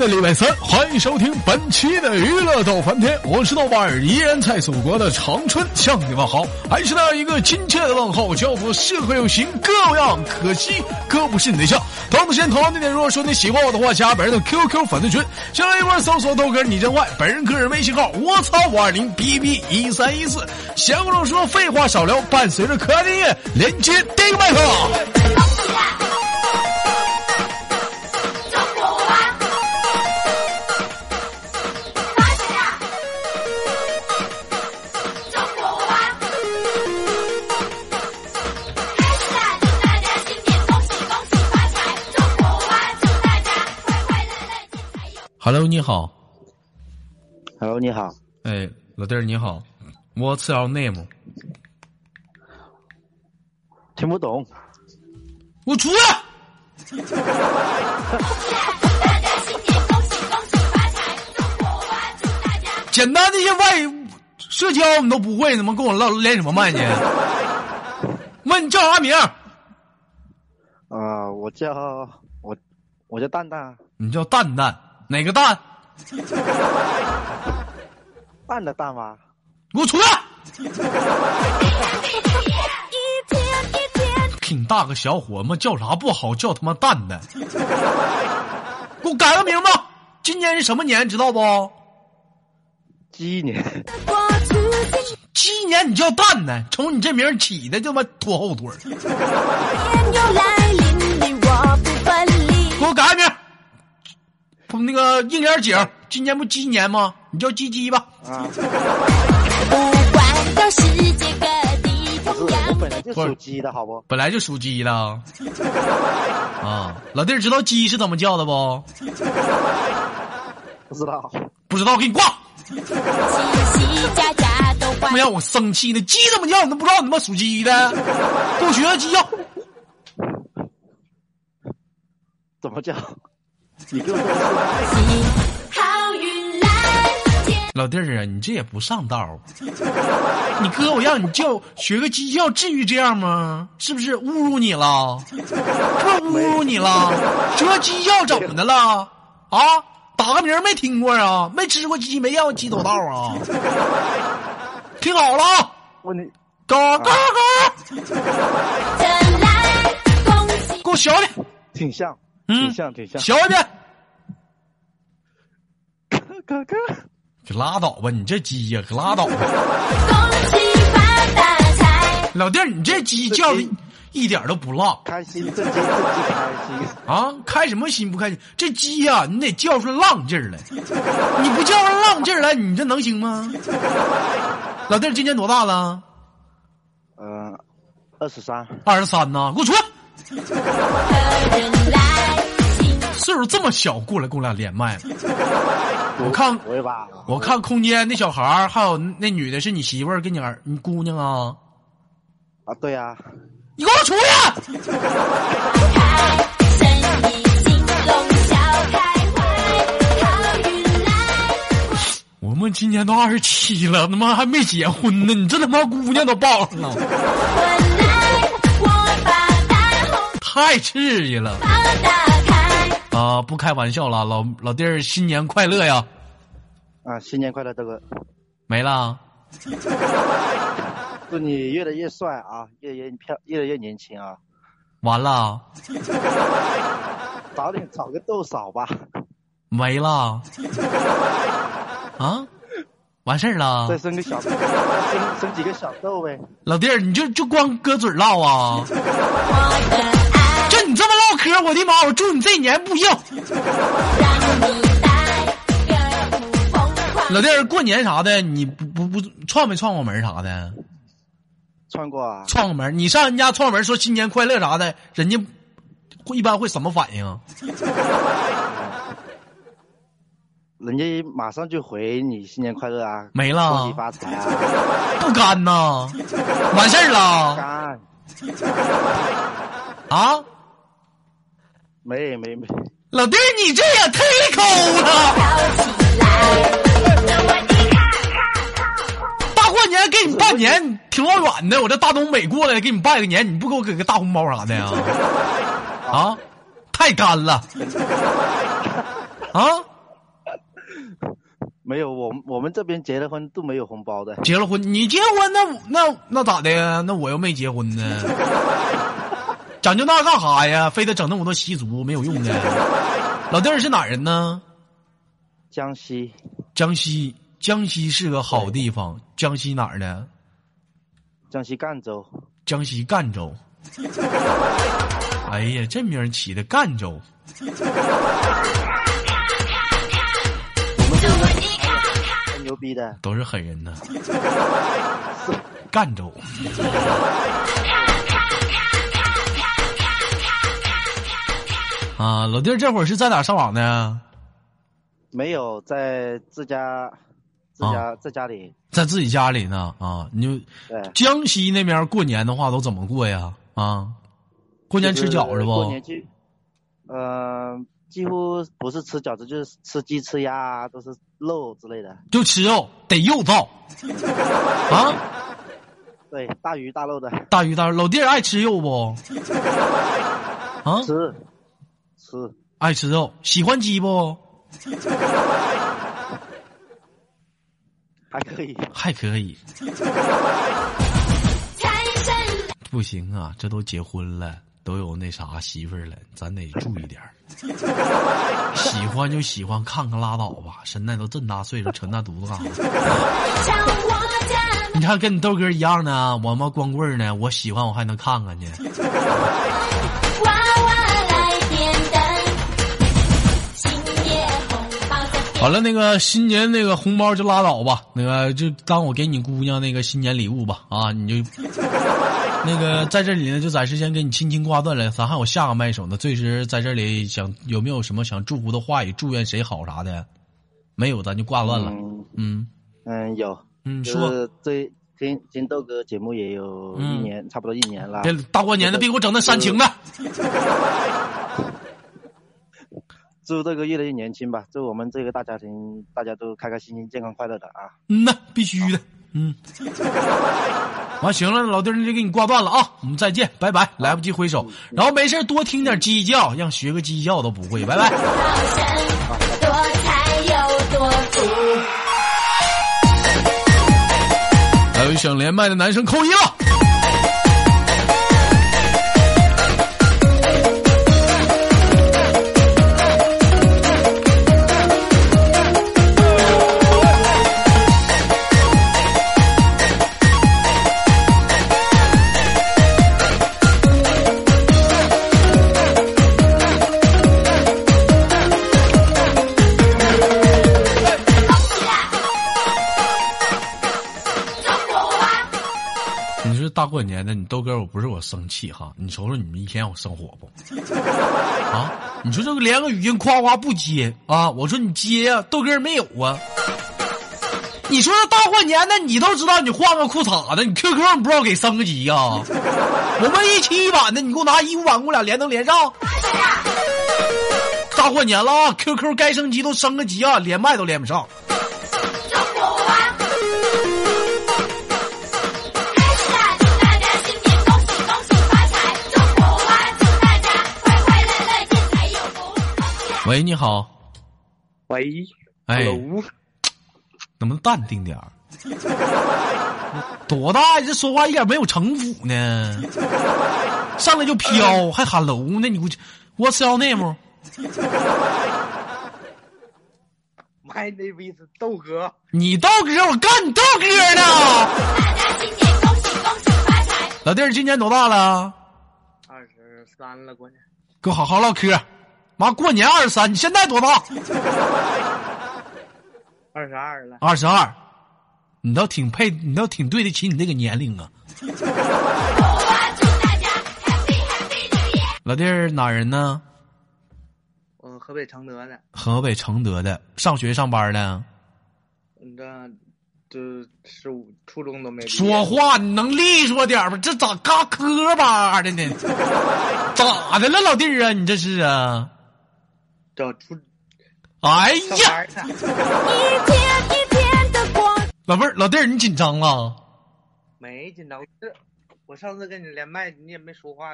的礼拜三，欢迎收听本期的娱乐逗翻天，我是豆瓣儿，依然在祖国的长春向你们好，还是那样一个亲切的问候，叫做适合有型各样，可惜哥不是你对象。同时间同样地点，如果说你喜欢我的话，加本人的 QQ 粉丝群，先来一波搜索豆哥你真坏，本人个人微信号我操五二零 bb 一三一四。闲话少说，废话少聊，伴随着可爱的音乐，连接第一个麦克。Hello，你好。Hello，你好。哎，老弟儿你好，What's your name？听不懂。我出来！简单的一些外语社交你都不会，怎么跟我唠连什么麦呢？问你叫啥名？啊、我叫我我叫蛋蛋，你叫蛋蛋，哪个蛋？蛋的蛋吗？给我出来！挺大个小伙嘛，叫啥不好，叫他妈蛋蛋。给我改个名吧。今年是什么年，知道不？鸡年。鸡年你叫蛋蛋，瞅你这名儿起的他妈拖后腿那个应点景，今年不鸡年吗？你叫鸡鸡吧。啊，不管到世界各地，不是，同样我本来就属鸡的，好不？本来就属鸡的。啊，老弟儿知道鸡是怎么叫的不？不知道。不知道，给你挂。喜喜家家都欢他妈让我生气呢！鸡怎么叫？你都不知道你他妈属鸡的？给我学学鸡叫。怎么叫？你给我喜，好运来。老弟儿啊，你这也不上道儿。你哥我让你叫学个鸡叫，至于这样吗？是不是侮辱你了？是不是侮辱你了？学鸡叫怎么的了？啊，打个名儿没听过啊？没吃过鸡，没见过鸡走道啊？听好了啊，问你嘎嘎嘎，给我小一点，挺像，嗯挺像，挺像。小一点。哥哥，可拉倒吧，你这鸡呀，可拉倒吧。恭喜发大财，老弟儿，你这鸡叫的一点都不浪开心，这鸡这鸡开心。啊！开什么心不开心？这鸡呀、你得叫出浪劲儿来。你不叫出浪劲儿来，你这能行吗？老弟儿今年多大了？嗯、二十三，二十三呢，给我出来！岁数这么小，过来跟我俩连麦了。我看？我看空间那小孩儿，还有那女的是你媳妇儿跟你儿你姑娘啊？啊，对啊，你给我出去！我们今年都二十七了，他妈还没结婚呢，你这他妈姑娘都抱上了，太刺激了啊！不开玩笑了，老老弟儿新年快乐呀！啊，新年快乐，大哥，没了，祝你越来越帅啊，越来越漂，越来越年轻啊！完了，早点找个豆嫂吧，没了，啊，完事儿了再。生个小，生生几个小豆呗。老弟儿，你就就光搁嘴唠啊？我的爱就你这么唠嗑，我的妈！我祝你这一年不幸。让你带个不疯狂。老弟儿，过年啥的，你不不不串没串过门啥的？串过啊，串过门，你上人家串门说新年快乐啥的，人家会一般会什么反应？人家马上就回你新年快乐啊，没了恭喜发财啊，不干呐？完事儿了干，啊？没没没，老弟，你这也忒抠了！大过年给你拜年，挺老远的，我这大东北过来给你拜个年，你不给我给个大红包啥的呀？啊，太干了！啊？没有，我我们这边结了婚都没有红包的。结了婚，你结婚那那那咋的呀？那我又没结婚呢，讲究那干哈呀？非得整那么多习俗，没有用的。老弟儿是哪人呢？江西江西，江西是个好地方。江西哪儿的？江西赣州，江西赣州。哎呀，这名儿起的赣州，太牛逼的。都是狠人呐。赣州。啊，老弟儿这会儿是在哪上网呢？没有在自家自家、在家里，在自己家里呢啊？你就，江西那边过年的话都怎么过呀？啊，过年吃饺子不过年？去，呃，几乎不是吃饺子，就是吃鸡、吃鸭，都是肉之类的。就吃肉，得肉燥 啊！对，大鱼大肉的，大鱼大肉，老弟儿爱吃肉不？啊，吃吃爱吃肉，喜欢鸡不？还可以。还可以，财 神不行啊，这都结婚了，都有那啥媳妇儿了，咱得注意点儿喜欢就喜欢，看看拉倒吧。现在都这么大岁数，扯那犊子干啥？你看跟你豆哥一样呢，我妈光棍呢，我喜欢我还能看看去。包在好了，那个新年那个红包就拉倒吧，那个就当我给你姑娘那个新年礼物吧啊，你就 那个在这里呢，就暂时先给你轻轻挂断了，咱还有下个麦手呢。最时在这里想有没有什么想祝福的话语，祝愿谁好啥的？没有，咱就挂断了。嗯嗯嗯，有，嗯，说是这听听豆哥节目也有一嗯年，差不多一年了。别大过年的，别给我整那煽情的。祝这个越来越年轻吧，祝我们这个大家庭大家都开开心心、健康快乐的啊！嗯呐，必须的。嗯，完行了，老弟儿，那就给你挂断了啊！我们再见，拜拜，来不及挥手。然后没事儿多听点鸡叫，让学个鸡叫都不会，拜拜。多财又多福。还有想连麦的男生扣一了。豆哥我不是我生气哈，你瞅瞅你们一天我生火不？啊，你说这个连个语音夸夸不接啊？我说你接呀、豆哥没有啊？你说这大过年的，你都知道你换个裤衩子，你 QQ 你不知道给升个级呀、我们一期一版的，你给我拿一五版，给我俩连能连上。大过年了啊，QQ 该升级都升个级啊，连麦都连不上。喂，你好，喂，哎，能不能淡定点儿？多大呀？这说话一点没有城府呢，上来就飘，还喊楼呢？你估计 What's your name？My name is 豆哥，你豆哥，我干你豆哥呢！大家新年恭喜恭喜发财！老弟儿今年多大了？二十三了，过年跟我好好唠嗑。妈，过年二十三，你现在多大？二十二了，二十二。你倒挺配，你倒挺对得起你这个年龄啊。祝福啊！祝大家 Happy Happy New Year！老弟儿哪人呢？我河北承德的，河北承德的，上学上班的。你这这十五初中都没说话你能利索点儿吗？这咋嘎磕巴的呢？咋的了，老弟儿啊？你这是啊？哎呀，上班呢，一天一天的过，老妹儿，老弟儿，你紧张了？没紧张。这我上次跟你连麦，你也没说话，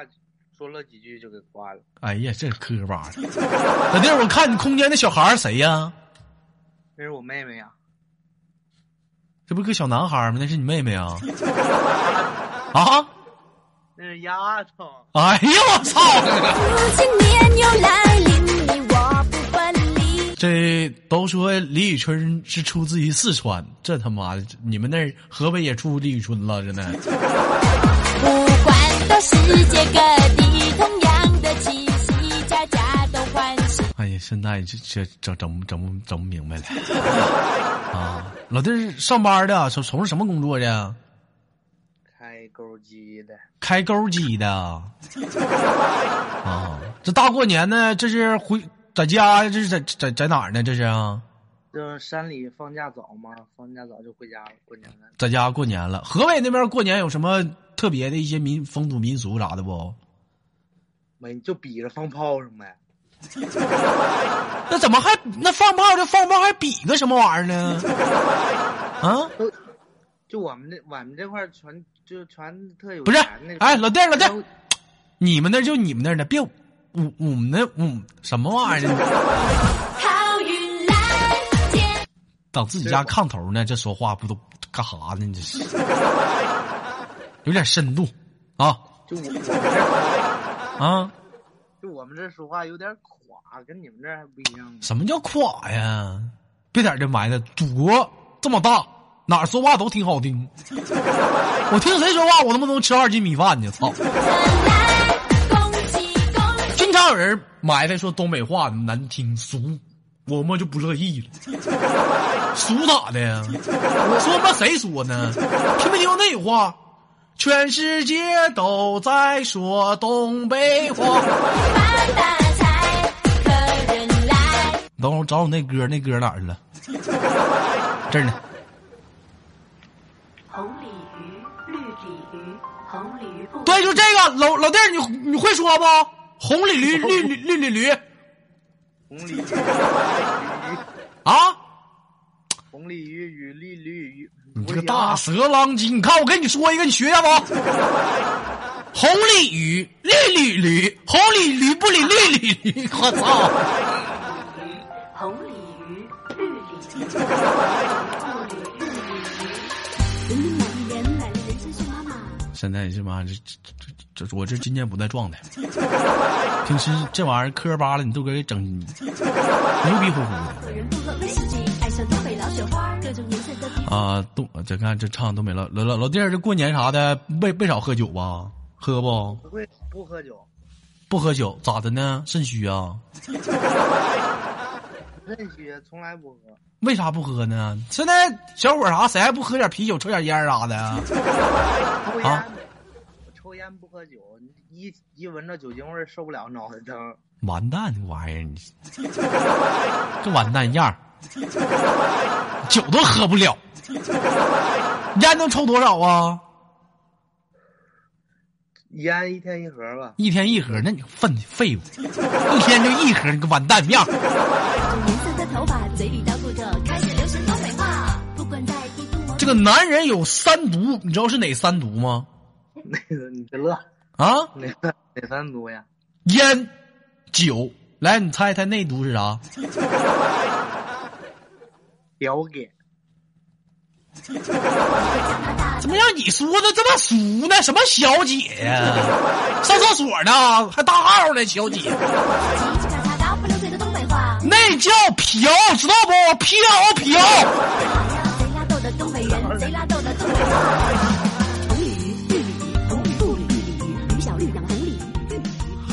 说了几句就给挂了。哎呀，这磕巴的。老弟儿，我看你空间那小孩儿谁呀？那是我妹妹呀、这不是个小男孩儿吗？那是你妹妹啊？啊？那是丫头。哎呀，我操！如今年又来临，你我不分离。这都说李宇春是出自于四川，这他妈的，你们那儿河北也出李宇春了，真的。不管到世界各地，同样的气息，家家都欢喜。哎呀，现在这这整整不整不整不明白了 啊！老弟儿上班的，从从事什么工作的？开钩机的，开钩机的。啊，这大过年的，这是回在家，这是在在在哪儿呢？这是啊，就是山里放假早嘛，放假早就回家了，过年了。在家过年了。河北那边过年有什么特别的一些民风土民俗啥的不？没就比着放炮仗呗。那怎么还那放炮就放炮，还比个什么玩意儿呢？啊，就我们这我们这块儿全就全特有不是哎老弟儿老弟儿你们那就你们那儿的，别我我们那我什么玩意儿呢？好运来接。等自己家炕头呢，这说话不都干啥呢？这是有点深度啊就我我们这啊！就我们这说话有点垮，跟你们这还不一样。什么叫垮呀？别在这埋汰，祖国这么大，哪儿说话都挺好听。我听谁说话，我他妈能吃二斤米饭呢！操！有人埋汰说东北话难听俗，我们就不乐意了。俗咋的呀？我说嘛谁说呢？听没听过那话？全世界都在说东北话。发大财，客人来。等会儿我找我那歌，那歌哪儿去了？这儿呢。红鲤鱼，绿鲤鱼，红鲤鱼不对，就这个老老弟儿，你你会说不？红鲤驴，绿绿绿鲤驴红鲤鱼，啊！红鲤鱼与绿鲤鱼，你这个大蛇狼精，你看我跟你说一个，你学下不？红鲤鱼，绿鲤驴，红鲤驴不理绿鲤驴，我操！红鲤鱼，绿鲤现在这妈这这这这，我这今天不在状态。平时这玩意儿磕巴了，你都给整 牛逼乎乎的。啊，东这看这唱东北老老老老弟儿，这过年啥的没没少喝酒吧？喝不？不会不喝酒，不喝酒咋的呢？肾虚啊？认虚从来不喝。为啥不喝呢？现在小伙儿啥谁还不喝点啤酒、抽点烟啥的？抽烟，啊我抽烟不喝酒，一一闻着酒精味儿受不了，脑袋疼。完蛋，这玩意儿，你这完蛋样儿酒都喝不了，烟能抽多少啊？烟一天一盒吧，一天一盒，那你粪废物，一天就一盒，你个完蛋样儿！各种颜色的头发，嘴里叨咕着开始流行东北话。不管在帝都，这个男人有三毒，你知道是哪三毒吗？那个你别乐，啊，哪哪三毒呀？烟、酒。来，你猜猜那毒是啥？表给你说的这么俗呢？什么小姐呀？上厕所呢，还大号呢，小姐。那叫嫖，知道不？嫖嫖。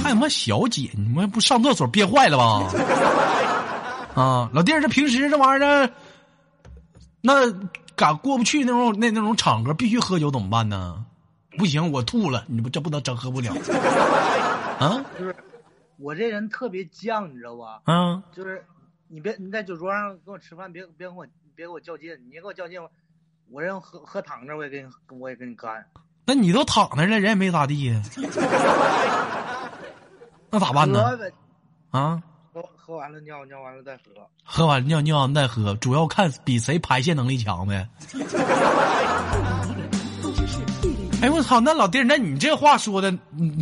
还他妈小姐，你们不上厕所憋坏了吧？啊，老弟儿，这平时这玩意儿，那敢过不去那种那那种场合，必须喝酒怎么办呢？不行，我吐了，你不这不能真喝不了啊就是我这人特别犟，你知道吧？嗯！就是你别你在酒桌上跟我吃饭，别别跟我别跟我较劲，你跟我较劲，我人喝喝躺着我也跟你我也跟你干。那你都躺那儿了，人也没咋地呀，那咋办呢？啊，喝喝完了尿尿完了再喝。喝完尿尿完再喝，主要看比谁排泄能力强呗。哎我操，那老弟，那你这话说的，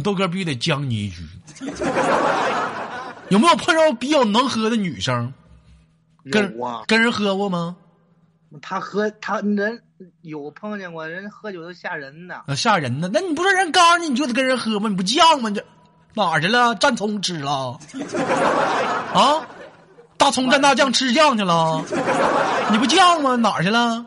豆哥必须得将你一局。有没有碰着比较能喝的女生？跟啊，跟人喝过吗？他喝他人有碰见过人喝酒都吓人呢。啊，吓人呢！那你不是人告诉你你就得跟人喝吗？你不犟吗？你这哪儿去了？蘸葱吃了？啊，大葱蘸大酱吃酱去了？你不酱吗？哪儿去了？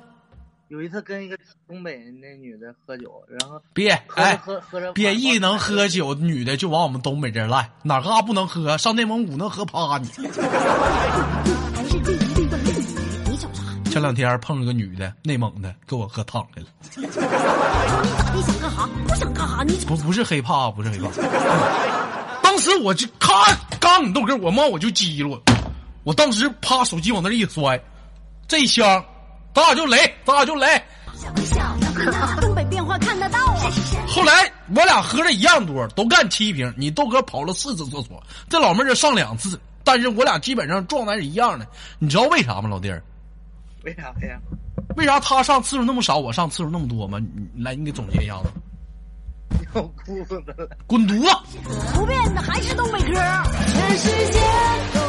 有一次跟一个东北那女的喝酒，然后别哎，喝喝着别一能喝酒女的就往我们东北这儿来，哪嘎不能喝？上内蒙古能喝趴你。前两天碰了个女的，内蒙的，给我喝躺下了。你想干哈？不想干哈？你不不是黑怕，不是黑怕。当时我就咔，刚你豆哥，我妈我就激了，我当时啪手机往那儿一摔，这一箱，咱俩就雷，咱俩就雷。东北变化看得到啊。后来我俩喝了一样多，都干七瓶，你豆哥跑了四次厕所，这老妹儿就上两次，但是我俩基本上状态是一样的。你知道为啥吗，老弟儿？为啥呀？为啥他上次数那么少，我上次数那么多吗？来，你给总结一下子。要裤子了。滚犊子！不变的还是东北歌。全世界都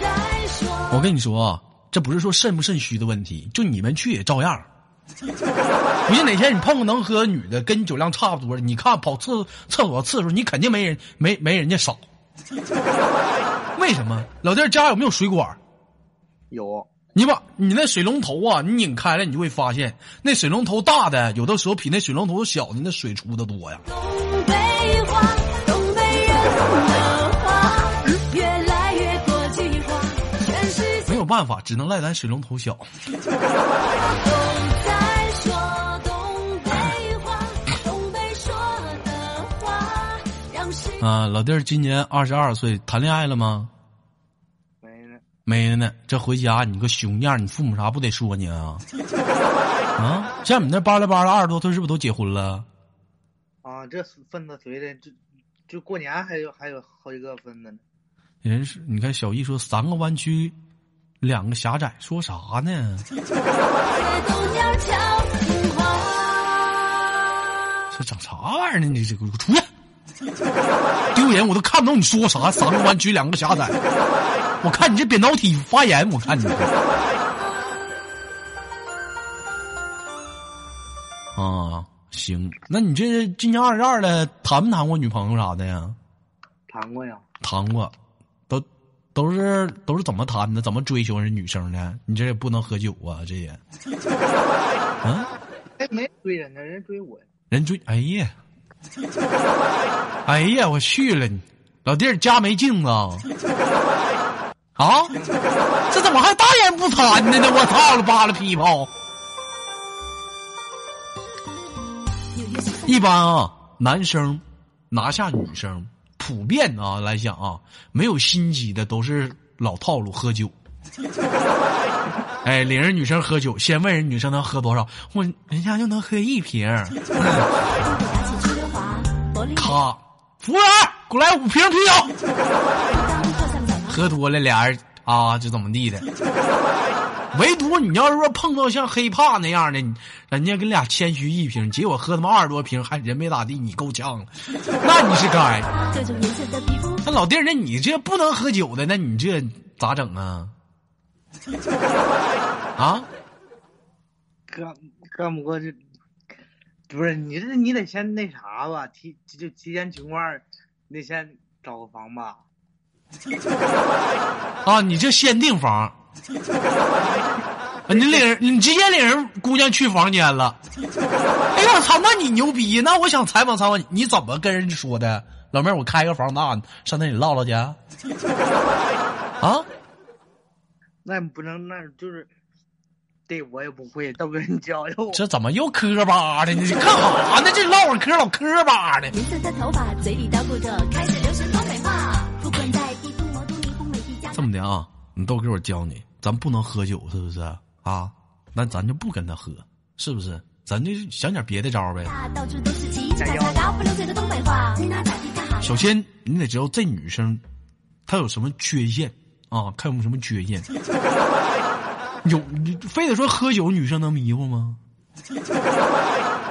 在说。我跟你说啊，这不是说肾不肾虚的问题，就你们去也照样。不信哪天你碰个能喝的女的，跟你酒量差不多的，你看跑厕厕所次数，你肯定没人没没人家少。为什么？老弟儿家有没有水管？有你把你那水龙头啊，你拧开了，你就会发现那水龙头大的，有的时候比那水龙头小的那水出的多呀。东北话，东北人的话，越来越国际化。全世界没有办法，只能赖咱水龙头小。都在说东北话，东北说的话，让啊，老弟儿今年二十二岁，谈恋爱了吗？没呢？没呢，这回家你个熊样，你父母啥不得说你啊？啊，像你那巴拉巴拉二十多岁，是不是都结婚了？啊，这分的随的，就就过年还有还有好几个分的呢。人是，你看小易说三个弯曲，两个狭窄，说啥呢？这长啥玩意儿呢？你这个出去，丢人！我都看不懂你说啥。三个弯曲，两个狭窄，我看你这扁桃体发炎，我看你。啊，行，那你这今年二十二了，谈没谈过女朋友啥的呀？谈过呀？谈过，都都是都是怎么谈的？怎么追求人女生的？你这也不能喝酒啊，这也，啊，哎，没追人呢，人追我。人追，哎呀，哎呀，我去了，你老弟儿家没镜子啊？啊，这怎么还大言不惭的呢？我操了扒了屁泡！一般啊，男生拿下女生，普遍啊来讲啊，没有心机的都是老套路，喝酒。哎，领人女生喝酒，先问人女生能喝多少，问人家就能喝一瓶儿。东北大气出溜滑，柏林咔，服务员，给我来五瓶啤酒。喝多了，俩人啊就怎么地的。唯独你要是说碰到像黑怕那样的，人家跟俩谦虚一瓶，结果喝他妈二十多瓶，还人没咋地，你够呛了，那你是该。那老弟儿，那你这不能喝酒的，那你这咋整啊？啊？干干不过这，不是你这你得先那啥吧，提就提前情况，你得先找个房吧。啊，你这先订房，啊 你领人，你直接领人姑娘去房间了。哎呀，我操，那你牛逼！那我想采访采访你，你怎么跟人家说的？老妹儿，我开个房那，上那里唠唠去。啊？那不能，那就是，对我也不会，都跟人教教我。这怎么又磕巴的呢？你干啥呢？这唠会嗑老磕巴的。银色的头发，嘴里叨咕着开的啊，你豆哥，我教你，咱不能喝酒，是不是啊？那咱就不跟他喝，是不是？咱就想点别的招儿呗。首先，你得知道这女生她有什么缺陷啊？看有没有什么缺陷。有，你非得说喝酒女生能迷糊吗？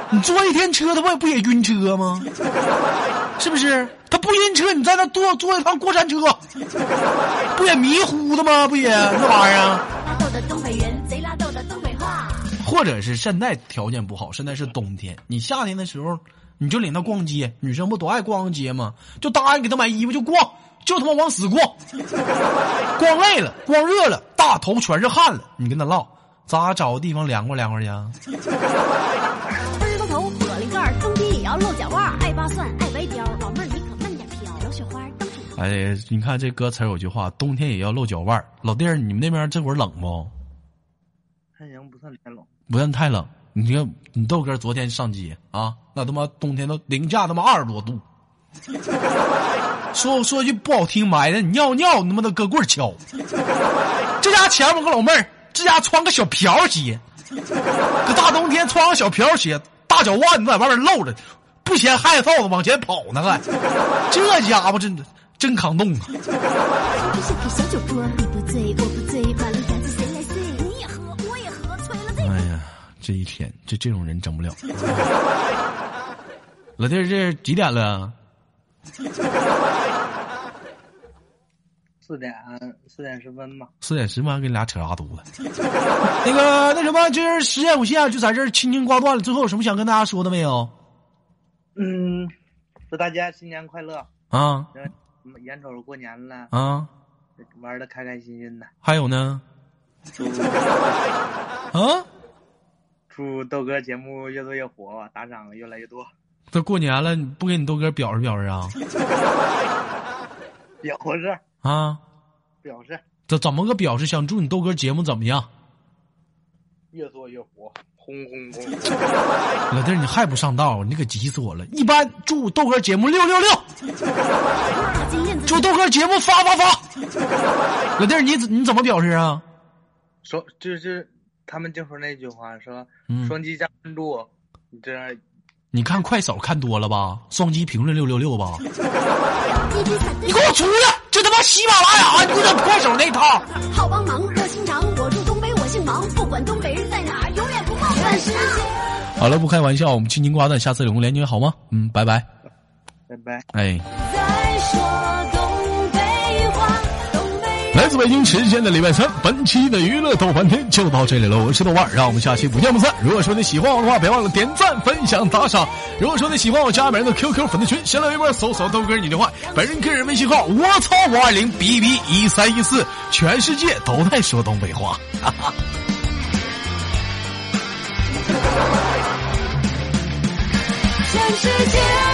你坐一天车，她不不也晕车吗？是不是？他不晕车，你在那坐坐一趟过山车，不也迷糊的吗？不也那玩意儿？拉豆的东北人，贼拉豆的东北话。或者是现在条件不好，现在是冬天，你夏天的时候你就领他逛街，女生不都爱逛逛街吗？就答应给他买衣服就逛，就他妈往死逛，逛累了，逛热了，大头全是汗了，你跟他唠，咋找个地方凉快凉快去啊？头，火灵盖儿，冬天也要露脚袜哎，你看这歌词有句话，冬天也要露脚腕儿。老弟儿，你们那边这会儿冷不？还行，不算太冷。不算太冷。你看你豆哥昨天上街啊，那他妈冬天都零下他妈二十多度。说说句不好听，埋汰你尿尿，你他妈的搁棍儿敲。这家前面有个老妹儿，这家穿个小瓢鞋，搁大冬天穿个小瓢鞋，大脚腕子在外面露着，不嫌害臊子往前跑呢还。这家伙真的真抗冻啊！哎呀，这一天这这种人整不了。老弟儿，这几点了？四点四点十分吧。四点十分，跟你俩扯啥犊子？那个那什么，今儿时间有限，就在这儿轻轻挂断了。最后有什么想跟大家说的没有？嗯，祝大家新年快乐！啊嗯眼瞅着过年了，啊，玩的开开心心的。还有呢？祝啊，祝豆哥节目越做越火，打赏越来越多。这过年了，你不给你豆哥表示表示啊？表示啊，表示这怎么个表示？想祝你豆哥节目怎么样？越做越火，轰轰轰！老弟儿，你还不上道，你可急死我了！一般祝豆哥节目六六六，祝豆哥节目发发发。老弟儿，你怎你怎么表示啊？说就是他们就说那句话，说嗯双击加关注，你这样你看快手看多了吧？双击评论六六六吧？你给我出去！这他妈喜马拉雅，你给我快手那套。好帮忙，热心肠。我住东北，我姓王，不管东好了，不开玩笑，我们轻轻挂断，下次有空连接好吗？嗯，拜拜。拜拜。哎，再说东北话，东北来自北京时间的礼拜三，本期的娱乐逗翻天就到这里了。我是豆瓣，让我们下期不见不散。如果说你喜欢我的话，别忘了点赞、分享、打赏。如果说你喜欢我，加本人的 QQ 粉丝群，新浪微博搜索豆哥你的话，本人个人微信号我操五二零 B B 一三一四，全世界都在说东北话。全世界。